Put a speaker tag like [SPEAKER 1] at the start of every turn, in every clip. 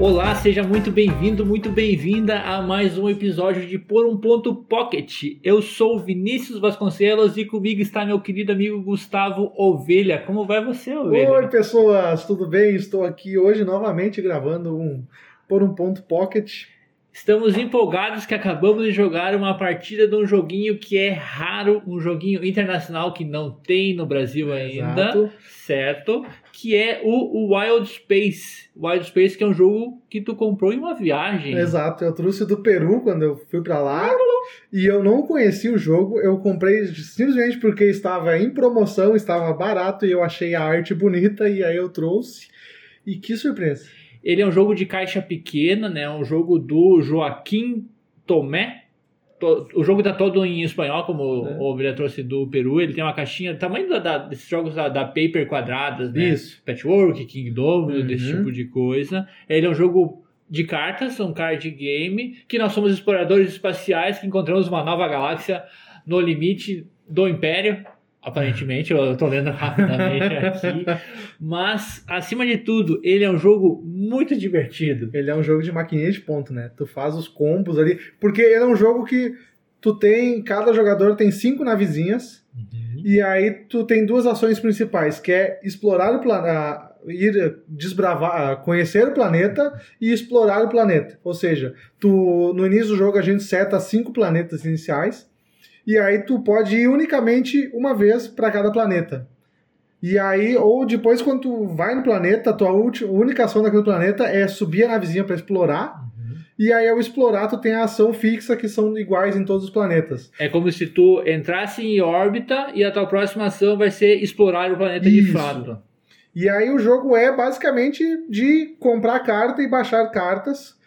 [SPEAKER 1] Olá, seja muito bem-vindo, muito bem-vinda a mais um episódio de Por um Ponto Pocket. Eu sou Vinícius Vasconcelos e comigo está meu querido amigo Gustavo Ovelha. Como vai você, Ovelha?
[SPEAKER 2] Oi, pessoas, tudo bem? Estou aqui hoje novamente gravando um Por um Ponto Pocket.
[SPEAKER 1] Estamos empolgados que acabamos de jogar uma partida de um joguinho que é raro, um joguinho internacional que não tem no Brasil ainda,
[SPEAKER 2] Exato.
[SPEAKER 1] certo? Que é o Wild Space. Wild Space que é um jogo que tu comprou em uma viagem.
[SPEAKER 2] Exato, eu trouxe do Peru quando eu fui pra lá e eu não conhecia o jogo. Eu comprei simplesmente porque estava em promoção, estava barato e eu achei a arte bonita e aí eu trouxe. E que surpresa!
[SPEAKER 1] Ele é um jogo de caixa pequena, né? Um jogo do Joaquim Tomé. To- O jogo tá todo em espanhol, como
[SPEAKER 2] É.
[SPEAKER 1] o Ovelha trouxe do Peru. Ele tem uma caixinha, tamanho da, da- desses jogos da, da Paper quadradas, né?
[SPEAKER 2] Isso.
[SPEAKER 1] Patchwork, Kingdom,
[SPEAKER 2] Uhum.
[SPEAKER 1] desse tipo de coisa. Ele é um jogo de cartas, um card game, que nós somos exploradores espaciais que encontramos uma nova galáxia no limite do Império. Aparentemente, eu tô lendo rapidamente aqui. Mas, acima de tudo, ele é um jogo muito divertido.
[SPEAKER 2] Ele é um jogo de maquininha de ponto, né? Tu faz os combos ali, porque ele é um jogo que tu tem, cada jogador tem cinco navezinhas E aí tu tem duas ações principais, que é explorar o planeta, ir desbravar, conhecer o planeta e explorar o planeta. Ou seja, tu no início do jogo a gente seta cinco planetas iniciais e aí tu pode ir unicamente uma vez para cada planeta. E aí, ou depois, quando tu vai no planeta, a tua única ação daquele planeta é subir a navezinha para explorar. E aí, ao explorar, tu tem a ação fixa que são iguais em todos os planetas.
[SPEAKER 1] É como se tu entrasse em órbita e a tua próxima ação vai ser explorar o planeta de
[SPEAKER 2] Isso.
[SPEAKER 1] fato.
[SPEAKER 2] E aí o jogo é basicamente de comprar carta e baixar cartas,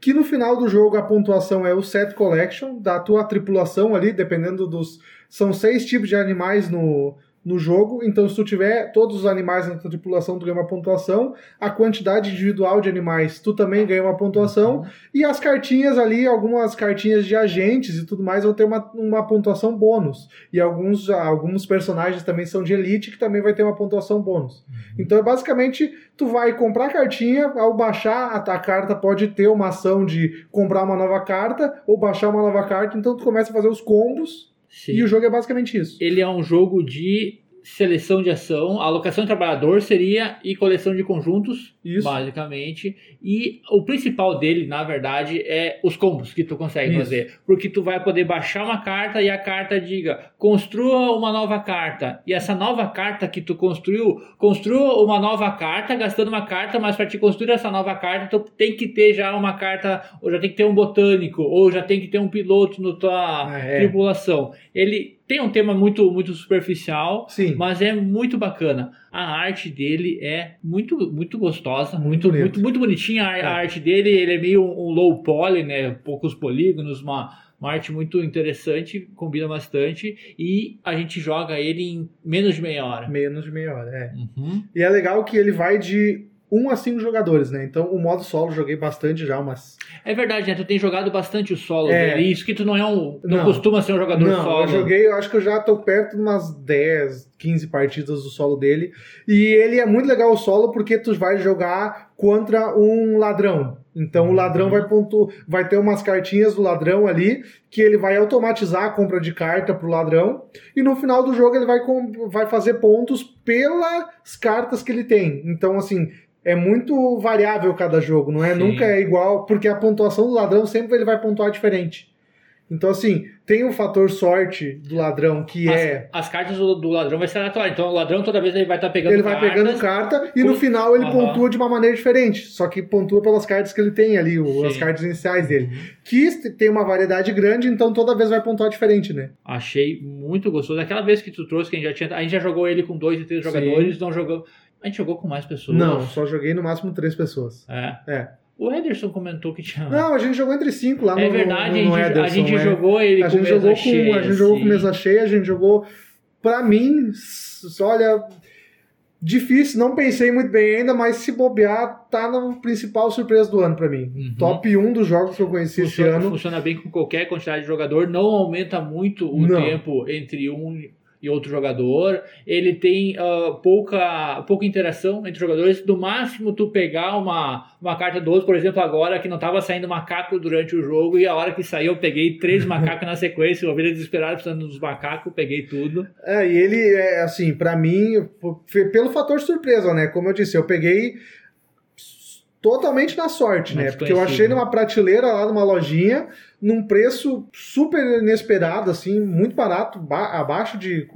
[SPEAKER 2] que no final do jogo a pontuação é o set collection da tua tripulação ali, dependendo dos são seis tipos de animais no no jogo, então se tu tiver todos os animais na tua tripulação, tu ganha uma pontuação, a quantidade individual de animais, tu também ganha uma pontuação, e as cartinhas ali, algumas cartinhas de agentes e tudo mais vão ter uma, uma pontuação bônus. E alguns, alguns personagens também são de elite que também vai ter uma pontuação bônus. Então é basicamente, tu vai comprar cartinha, ao baixar a, a carta pode ter uma ação de comprar uma nova carta ou baixar uma nova carta, então tu começa a fazer os combos
[SPEAKER 1] Sim.
[SPEAKER 2] e o jogo é basicamente isso.
[SPEAKER 1] Ele é um jogo de seleção de ação, alocação de trabalhador seria e coleção de conjuntos,
[SPEAKER 2] Isso.
[SPEAKER 1] basicamente. E o principal dele, na verdade, é os combos que tu consegue
[SPEAKER 2] Isso.
[SPEAKER 1] fazer. Porque tu vai poder baixar uma carta e a carta diga, construa uma nova carta. E essa nova carta que tu construiu, construa uma nova carta, gastando uma carta, mas para te construir essa nova carta, tu tem que ter já uma carta, ou já tem que ter um botânico, ou já tem que ter um piloto na tua
[SPEAKER 2] Ah, é.
[SPEAKER 1] tripulação. Ele tem um tema muito, muito superficial,
[SPEAKER 2] Sim.
[SPEAKER 1] mas é muito bacana. A arte dele é muito, muito gostosa, muito,
[SPEAKER 2] bonito.
[SPEAKER 1] muito, muito bonitinha a, a
[SPEAKER 2] É.
[SPEAKER 1] arte dele. Ele é meio um, um low poly, né? Poucos polígonos, uma, uma arte muito interessante, combina bastante. E a gente joga ele em menos de meia hora.
[SPEAKER 2] Menos de meia hora, é.
[SPEAKER 1] Uhum.
[SPEAKER 2] E é legal que ele vai de 1 a 5 jogadores, né? Então o modo solo joguei bastante já, mas
[SPEAKER 1] É verdade, né? Tu tem jogado bastante o solo
[SPEAKER 2] É.
[SPEAKER 1] dele. Isso que tu não é um. Não,
[SPEAKER 2] Não.
[SPEAKER 1] costuma ser um jogador
[SPEAKER 2] Não,
[SPEAKER 1] solo.
[SPEAKER 2] eu joguei, eu acho que eu já tô perto de umas 10, 15 partidas do solo dele. E ele é muito legal o solo porque tu vai jogar contra um ladrão. Então o ladrão
[SPEAKER 1] Uhum.
[SPEAKER 2] vai pontu... vai ter umas cartinhas do ladrão ali que ele vai automatizar a compra de carta pro ladrão e no final do jogo ele vai, com- vai fazer pontos pelas cartas que ele tem. Então assim, é muito variável cada jogo, não é?
[SPEAKER 1] Sim.
[SPEAKER 2] Nunca é igual, porque a pontuação do ladrão sempre ele vai pontuar diferente. Então, assim, tem o fator sorte do ladrão, que
[SPEAKER 1] As,
[SPEAKER 2] é.
[SPEAKER 1] as cartas do, do ladrão vai ser aleatório. Então o ladrão toda vez ele vai estar pegando
[SPEAKER 2] Ele vai
[SPEAKER 1] cartas.
[SPEAKER 2] pegando carta e no
[SPEAKER 1] com-
[SPEAKER 2] final ele
[SPEAKER 1] Aham.
[SPEAKER 2] pontua de uma maneira diferente. Só que pontua pelas cartas que ele tem ali, o-
[SPEAKER 1] Sim.
[SPEAKER 2] as cartas iniciais dele. Que tem uma variedade grande, então toda vez vai pontuar diferente, né?
[SPEAKER 1] Achei muito gostoso. Aquela vez que tu trouxe, que a gente já tinha. A gente já jogou ele com dois e três
[SPEAKER 2] Sim.
[SPEAKER 1] jogadores, não jogou. A gente jogou com mais pessoas.
[SPEAKER 2] Não, só joguei no máximo três pessoas.
[SPEAKER 1] É.
[SPEAKER 2] É.
[SPEAKER 1] O Ederson comentou que tinha.
[SPEAKER 2] Não, a gente jogou entre cinco lá no,
[SPEAKER 1] é verdade,
[SPEAKER 2] no, no
[SPEAKER 1] a gente, a
[SPEAKER 2] Ederson,
[SPEAKER 1] gente
[SPEAKER 2] é.
[SPEAKER 1] jogou ele
[SPEAKER 2] A
[SPEAKER 1] com
[SPEAKER 2] gente
[SPEAKER 1] mesa
[SPEAKER 2] jogou
[SPEAKER 1] cheia,
[SPEAKER 2] com, a gente jogou com
[SPEAKER 1] assim.
[SPEAKER 2] mesa cheia, a gente jogou. Pra mim, olha, difícil, não pensei muito bem ainda, mas se bobear, tá na principal surpresa do ano pra mim.
[SPEAKER 1] Uhum.
[SPEAKER 2] Top 1 dos jogos que eu conheci esse
[SPEAKER 1] Funciona,
[SPEAKER 2] ano.
[SPEAKER 1] funciona bem com qualquer quantidade de jogador, não aumenta muito o
[SPEAKER 2] Não.
[SPEAKER 1] tempo entre um e outro jogador. Ele tem uh, pouca, pouca interação entre jogadores. Do máximo, tu pegar uma, uma carta do outro, por exemplo, agora que não estava saindo macaco durante o jogo, e a hora que saiu, eu peguei três macacos na sequência. Eu ovelha desesperado precisando dos macacos, peguei tudo.
[SPEAKER 2] É, e ele, é, assim, para mim, pelo fator surpresa, né? Como eu disse, eu peguei totalmente na sorte, né? Porque eu achei numa prateleira lá numa lojinha, num preço super inesperado, assim, muito barato, abaixo de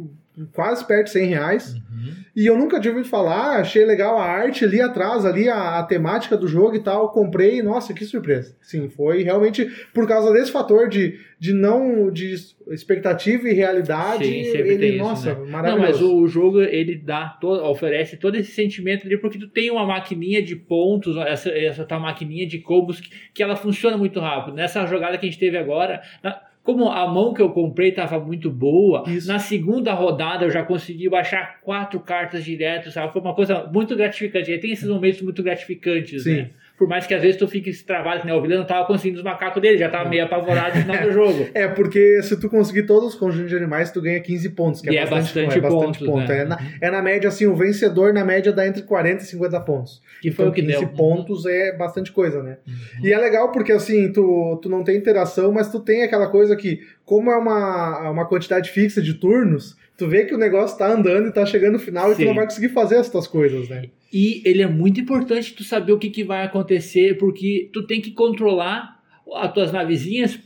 [SPEAKER 2] quase perto de 100 reais. Uhum. E eu nunca tinha ouvido falar, achei legal a arte ali atrás, ali a, a, temática do jogo e tal. Comprei, nossa, que surpresa. Sim, foi realmente por causa desse fator de, de não. de expectativa e realidade. Sim, ele, isso, nossa, né? maravilhoso. Não,
[SPEAKER 1] mas o jogo ele dá, todo, oferece todo esse sentimento ali, porque tu tem uma maquininha de pontos, essa, essa tua maquininha de combos que, que ela funciona muito rápido. Nessa jogada que a gente teve agora. Na, como a mão que eu comprei estava muito boa, Isso. na segunda rodada eu já consegui baixar quatro cartas direto, sabe? Foi uma coisa muito gratificante. E tem esses momentos muito gratificantes, Sim. né? Por mais que às vezes tu fique travado, né? O vilão não tava conseguindo os macacos dele, já tava meio apavorado no final do jogo.
[SPEAKER 2] É, porque se tu conseguir todos os conjuntos de animais, tu ganha 15 pontos, que é, é, bastante, é bastante pontos, ponto. Né? É, na, é na média, assim, o vencedor na média dá entre 40 e 50 pontos.
[SPEAKER 1] Que foi então, o que 15
[SPEAKER 2] deu. pontos é bastante coisa, né? Uhum. E é legal porque, assim, tu, tu não tem interação, mas tu tem aquela coisa que, como é uma, uma quantidade fixa de turnos, tu vê que o negócio tá andando e tá chegando no final Sim. e tu não vai conseguir fazer as tuas coisas, né?
[SPEAKER 1] E ele é muito importante tu saber o que, que vai acontecer, porque tu tem que controlar as tuas navezinhas,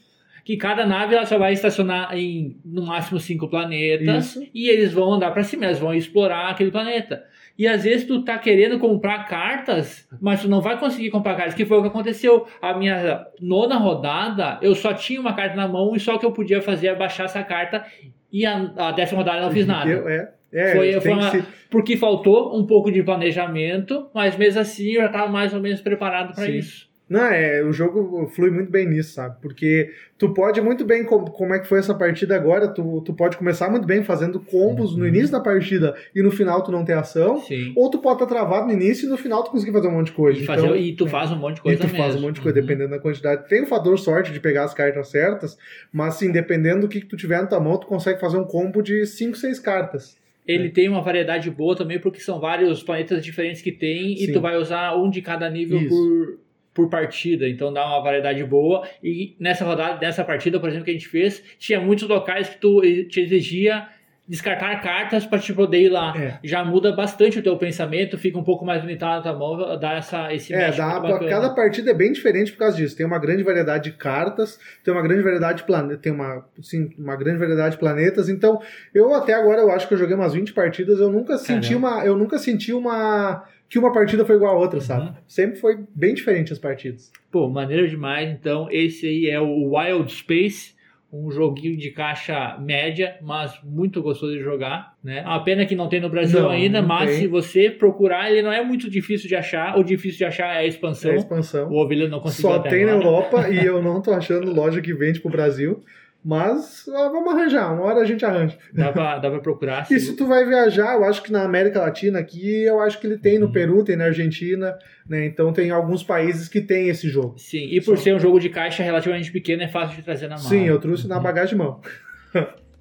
[SPEAKER 1] que cada nave ela só vai estacionar em no máximo cinco planetas Isso. e eles vão andar para cima, eles vão explorar aquele planeta. E às vezes tu tá querendo comprar cartas, mas tu não vai conseguir comprar cartas, que foi o que aconteceu. A minha nona rodada, eu só tinha uma carta na mão e só o que eu podia fazer é baixar essa carta e a, a décima rodada eu não fiz nada.
[SPEAKER 2] Eu, é. É,
[SPEAKER 1] foi, foi uma, porque faltou um pouco de planejamento, mas mesmo assim eu já estava mais ou menos preparado para isso.
[SPEAKER 2] Não, é, o jogo flui muito bem nisso, sabe? Porque tu pode muito bem, como, como é que foi essa partida agora, tu, tu pode começar muito bem fazendo combos uhum. no início da partida e no final tu não ter ação, Sim. ou tu pode estar travado no início e no final tu conseguir fazer um monte de coisa.
[SPEAKER 1] E, fazer,
[SPEAKER 2] então,
[SPEAKER 1] e tu é, faz um monte de coisa
[SPEAKER 2] E tu
[SPEAKER 1] mesmo.
[SPEAKER 2] faz um monte de coisa, uhum. dependendo da quantidade. Tem o fator sorte de pegar as cartas certas, mas assim, dependendo do que, que tu tiver na tua mão, tu consegue fazer um combo de 5, 6 cartas.
[SPEAKER 1] Ele é. tem uma variedade boa também, porque são vários planetas diferentes que tem, Sim. e tu vai usar um de cada nível por, por partida, então dá uma variedade boa. E nessa rodada, nessa partida, por exemplo, que a gente fez, tinha muitos locais que tu te exigia descartar cartas para te poder ir lá. É. Já muda bastante o teu pensamento, fica um pouco mais limitado na tua mão, dá essa, esse
[SPEAKER 2] É, dá, cada partida é bem diferente por causa disso. Tem uma grande variedade de cartas, tem uma grande variedade de planetas, tem uma, sim, uma grande variedade de planetas. Então, eu até agora eu acho que eu joguei umas 20 partidas, eu nunca senti Caramba. uma, eu nunca senti uma que uma partida foi igual a outra, sabe? Uhum. Sempre foi bem diferente as partidas.
[SPEAKER 1] Pô, maneiro demais. Então, esse aí é o Wild Space um joguinho de caixa média, mas muito gostoso de jogar, né? A pena que não tem no Brasil não, ainda, não mas tem. se você procurar, ele não é muito difícil de achar. O difícil de achar é a expansão. É a
[SPEAKER 2] expansão.
[SPEAKER 1] O Ovelha não conseguiu
[SPEAKER 2] Só tem agora. na Europa e eu não tô achando loja que vende pro Brasil. Mas vamos arranjar, uma hora a gente arranja.
[SPEAKER 1] Dá pra, dá pra procurar.
[SPEAKER 2] e se tu vai viajar, eu acho que na América Latina aqui, eu acho que ele tem no uhum. Peru, tem na Argentina, né? Então tem alguns países que tem esse jogo.
[SPEAKER 1] Sim, e por Só... ser um jogo de caixa relativamente pequeno, é fácil de trazer na mão.
[SPEAKER 2] Sim, eu trouxe na uhum. bagagem de mão.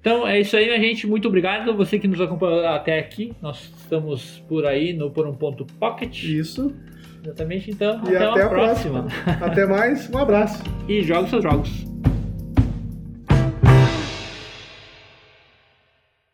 [SPEAKER 1] Então é isso aí, minha gente. Muito obrigado. Você que nos acompanhou até aqui. Nós estamos por aí no Por um Ponto Pocket.
[SPEAKER 2] Isso.
[SPEAKER 1] Exatamente. Então,
[SPEAKER 2] e até, até a próxima. próxima. até mais. Um abraço.
[SPEAKER 1] E jogue seus jogos.